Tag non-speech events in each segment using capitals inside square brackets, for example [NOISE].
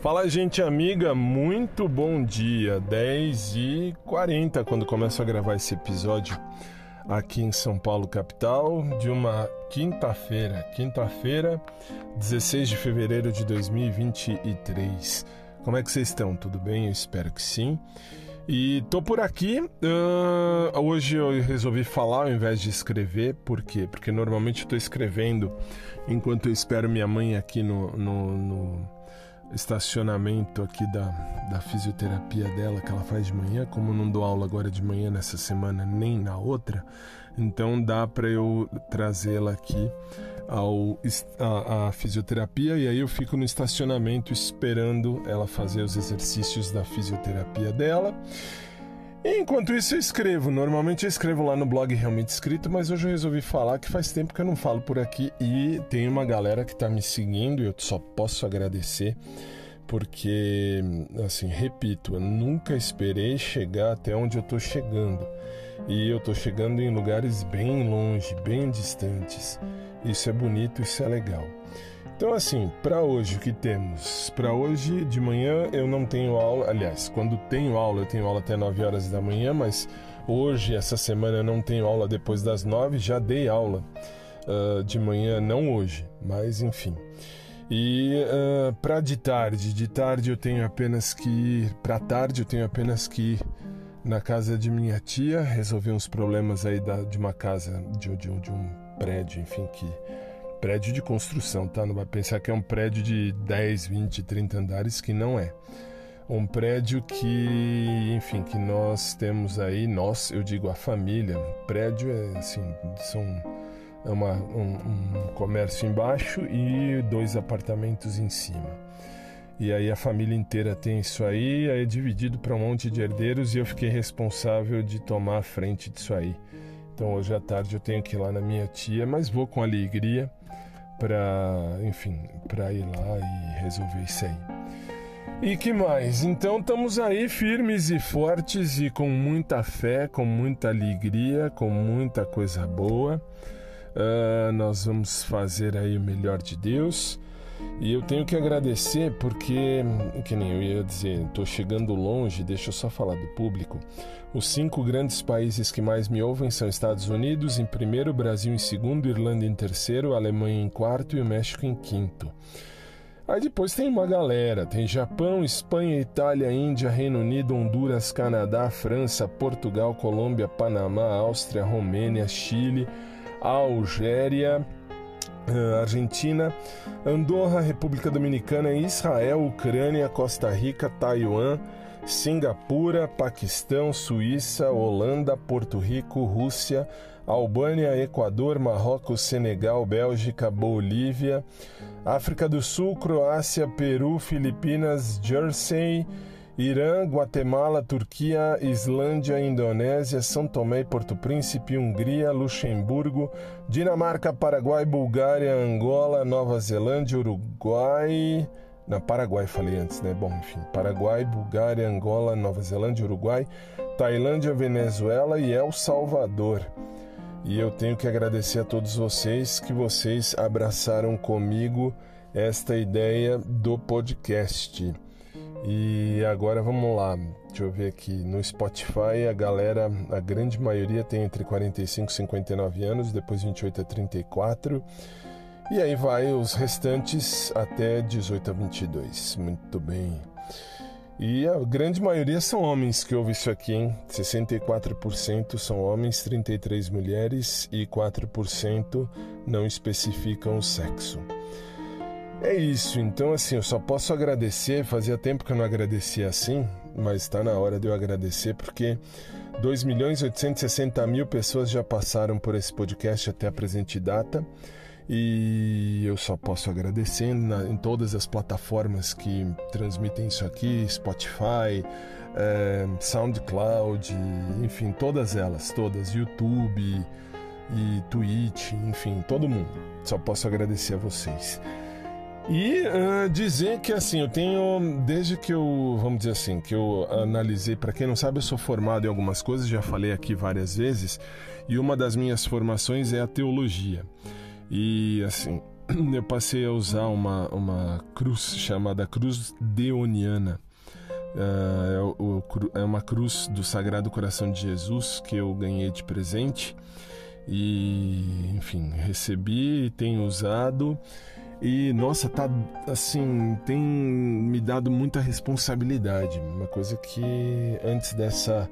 Fala, gente amiga, muito bom dia. 10 e 40 quando começo a gravar esse episódio aqui em São Paulo, capital, de uma quinta-feira. Quinta-feira, 16 de fevereiro de 2023. Como é que vocês estão? Tudo bem? Eu espero que sim. E tô por aqui. Uh, hoje eu resolvi falar ao invés de escrever. Por quê? Porque normalmente eu tô escrevendo enquanto eu espero minha mãe aqui no, no, no estacionamento aqui da, da fisioterapia dela que ela faz de manhã, como não dou aula agora de manhã nessa semana nem na outra, então dá para eu trazê-la aqui ao a, a, fisioterapia e aí eu fico no estacionamento esperando ela fazer os exercícios da fisioterapia dela. Enquanto isso eu escrevo, normalmente eu escrevo lá no blog realmente escrito, mas hoje eu resolvi falar que faz tempo que eu não falo por aqui e tem uma galera que está me seguindo e eu só posso agradecer porque, assim, repito, eu nunca esperei chegar até onde eu estou chegando e eu estou chegando em lugares bem longe, bem distantes. Isso é bonito, isso é legal. Então, assim, para hoje o que temos? Para hoje de manhã eu não tenho aula, aliás, quando tenho aula, eu tenho aula até 9 horas da manhã, mas hoje, essa semana, eu não tenho aula depois das 9, já dei aula uh, de manhã, não hoje, mas enfim. E uh, para de tarde, de tarde eu tenho apenas que ir, para tarde eu tenho apenas que ir na casa de minha tia, resolver uns problemas aí da, de uma casa, de, de, de um prédio, enfim, que prédio de construção, tá? Não vai pensar que é um prédio de 10, 20, 30 andares, que não é. Um prédio que, enfim, que nós temos aí, nós, eu digo a família, prédio é assim, são é uma, um, um comércio embaixo e dois apartamentos em cima. E aí a família inteira tem isso aí, aí é dividido para um monte de herdeiros e eu fiquei responsável de tomar a frente disso aí. Então hoje à tarde eu tenho que ir lá na minha tia, mas vou com alegria para, enfim, para ir lá e resolver isso aí. E que mais? Então estamos aí firmes e fortes e com muita fé, com muita alegria, com muita coisa boa. Uh, nós vamos fazer aí o melhor de Deus. E eu tenho que agradecer porque, que nem eu ia dizer, estou chegando longe, deixa eu só falar do público. Os cinco grandes países que mais me ouvem são Estados Unidos em primeiro, Brasil em segundo, Irlanda em terceiro, Alemanha em quarto e o México em quinto. Aí depois tem uma galera, tem Japão, Espanha, Itália, Índia, Reino Unido, Honduras, Canadá, França, Portugal, Colômbia, Panamá, Áustria, Romênia, Chile, Algéria, Argentina, Andorra, República Dominicana, Israel, Ucrânia, Costa Rica, Taiwan, Singapura, Paquistão, Suíça, Holanda, Porto Rico, Rússia, Albânia, Equador, Marrocos, Senegal, Bélgica, Bolívia, África do Sul, Croácia, Peru, Filipinas, Jersey, Irã, Guatemala, Turquia, Islândia, Indonésia, São Tomé e Porto Príncipe, Hungria, Luxemburgo, Dinamarca, Paraguai, Bulgária, Angola, Nova Zelândia, Uruguai. Na Paraguai falei antes, né? Bom, enfim, Paraguai, Bulgária, Angola, Nova Zelândia, Uruguai, Tailândia, Venezuela e El Salvador. E eu tenho que agradecer a todos vocês que vocês abraçaram comigo esta ideia do podcast. E agora vamos lá, deixa eu ver aqui. No Spotify a galera, a grande maioria tem entre 45 e 59 anos, depois 28 a 34. E aí vai os restantes até 18 a 22. Muito bem. E a grande maioria são homens que ouvem isso aqui, hein? 64% são homens, 33 mulheres e 4% não especificam o sexo. É isso, então assim, eu só posso agradecer, fazia tempo que eu não agradecia assim, mas está na hora de eu agradecer porque 2 milhões e 860 mil pessoas já passaram por esse podcast até a presente data e eu só posso agradecer na, em todas as plataformas que transmitem isso aqui, Spotify, é, SoundCloud, enfim, todas elas, todas, YouTube e Twitch, enfim, todo mundo. Só posso agradecer a vocês. E uh, dizer que assim, eu tenho, desde que eu, vamos dizer assim, que eu analisei, para quem não sabe, eu sou formado em algumas coisas, já falei aqui várias vezes, e uma das minhas formações é a teologia. E assim, [CLEARS THROAT] eu passei a usar uma, uma cruz chamada Cruz Deoniana. É, é uma cruz do Sagrado Coração de Jesus que eu ganhei de presente e, enfim, recebi e tenho usado. E nossa, tá assim, tem me dado muita responsabilidade, uma coisa que antes dessa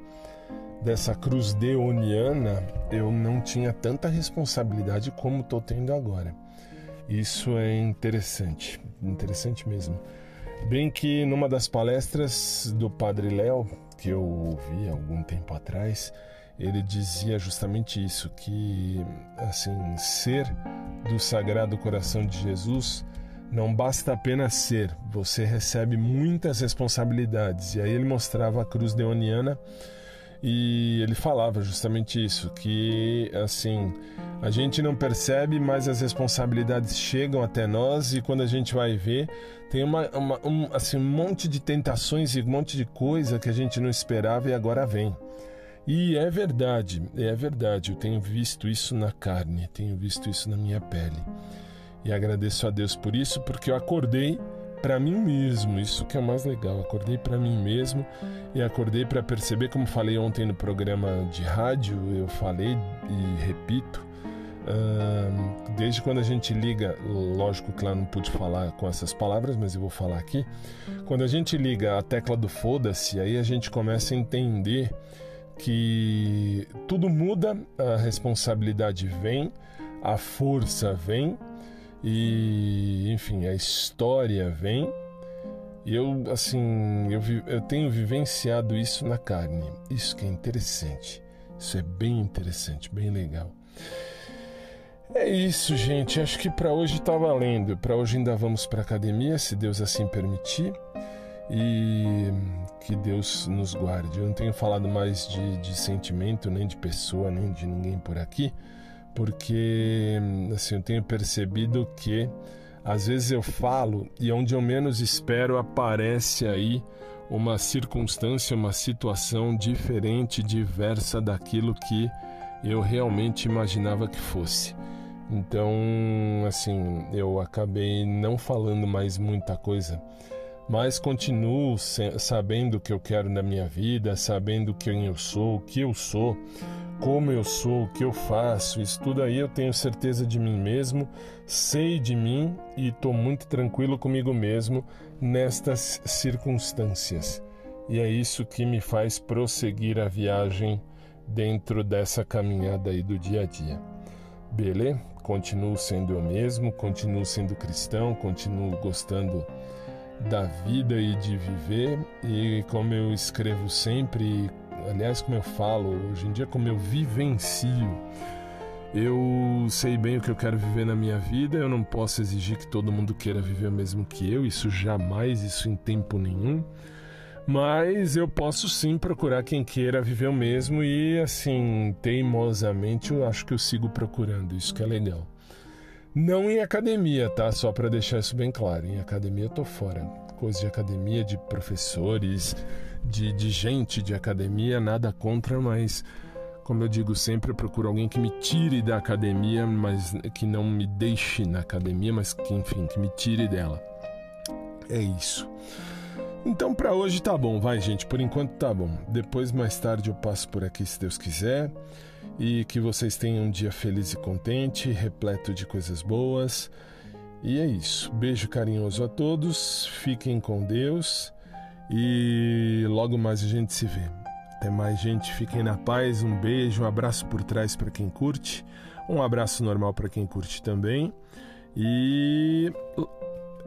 dessa cruz deoniana eu não tinha tanta responsabilidade como estou tendo agora. Isso é interessante, interessante mesmo. Bem que numa das palestras do Padre Léo, que eu ouvi algum tempo atrás, ele dizia justamente isso, que assim, ser do Sagrado Coração de Jesus não basta apenas ser, você recebe muitas responsabilidades. E aí ele mostrava a cruz deoniana e ele falava justamente isso, que assim, a gente não percebe, mas as responsabilidades chegam até nós e quando a gente vai ver, tem uma, uma um, assim, um monte de tentações e um monte de coisa que a gente não esperava e agora vem. E é verdade, é verdade, eu tenho visto isso na carne, tenho visto isso na minha pele. E agradeço a Deus por isso, porque eu acordei para mim mesmo. Isso que é mais legal. Acordei para mim mesmo e acordei para perceber, como falei ontem no programa de rádio, eu falei e repito. Desde quando a gente liga, lógico que lá não pude falar com essas palavras, mas eu vou falar aqui. Quando a gente liga a tecla do foda-se, aí a gente começa a entender que tudo muda, a responsabilidade vem, a força vem, e, enfim, a história vem. E eu, assim, eu, eu tenho vivenciado isso na carne. Isso que é interessante. Isso é bem interessante, bem legal. É isso, gente. Acho que para hoje está valendo. Para hoje ainda vamos para academia, se Deus assim permitir. E que Deus nos guarde. Eu não tenho falado mais de, de sentimento, nem de pessoa, nem de ninguém por aqui porque assim, eu tenho percebido que às vezes eu falo e onde eu menos espero aparece aí uma circunstância, uma situação diferente, diversa daquilo que eu realmente imaginava que fosse. Então, assim, eu acabei não falando mais muita coisa, mas continuo sabendo o que eu quero na minha vida, sabendo quem eu sou, o que eu sou, como eu sou, o que eu faço, isso tudo aí eu tenho certeza de mim mesmo, sei de mim e estou muito tranquilo comigo mesmo nestas circunstâncias. E é isso que me faz prosseguir a viagem dentro dessa caminhada aí do dia a dia. Beleza? Continuo sendo eu mesmo, continuo sendo cristão, continuo gostando da vida e de viver, e como eu escrevo sempre aliás, como eu falo, hoje em dia, como eu vivencio, eu sei bem o que eu quero viver na minha vida, eu não posso exigir que todo mundo queira viver o mesmo que eu, isso jamais, isso em tempo nenhum. Mas eu posso sim procurar quem queira viver o mesmo. E, assim, teimosamente, eu acho que eu sigo procurando, isso que é legal. Não em academia, tá? Só para deixar isso bem claro. Em academia eu tô fora. Coisa de academia, de professores, de, de gente de academia, nada contra, mas como eu digo sempre, eu procuro alguém que me tire da academia, mas que não me deixe na academia, mas que, enfim, que me tire dela. É isso. Então, para hoje tá bom, vai, gente. Por enquanto tá bom. Depois, mais tarde, eu passo por aqui, se Deus quiser. E que vocês tenham um dia feliz e contente, repleto de coisas boas. E é isso. Beijo carinhoso a todos. Fiquem com Deus. E logo mais a gente se vê. Até mais, gente. Fiquem na paz. Um beijo, um abraço por trás para quem curte, um abraço normal para quem curte também. E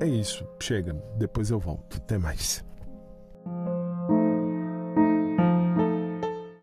é isso. Chega. Depois eu volto. Até mais.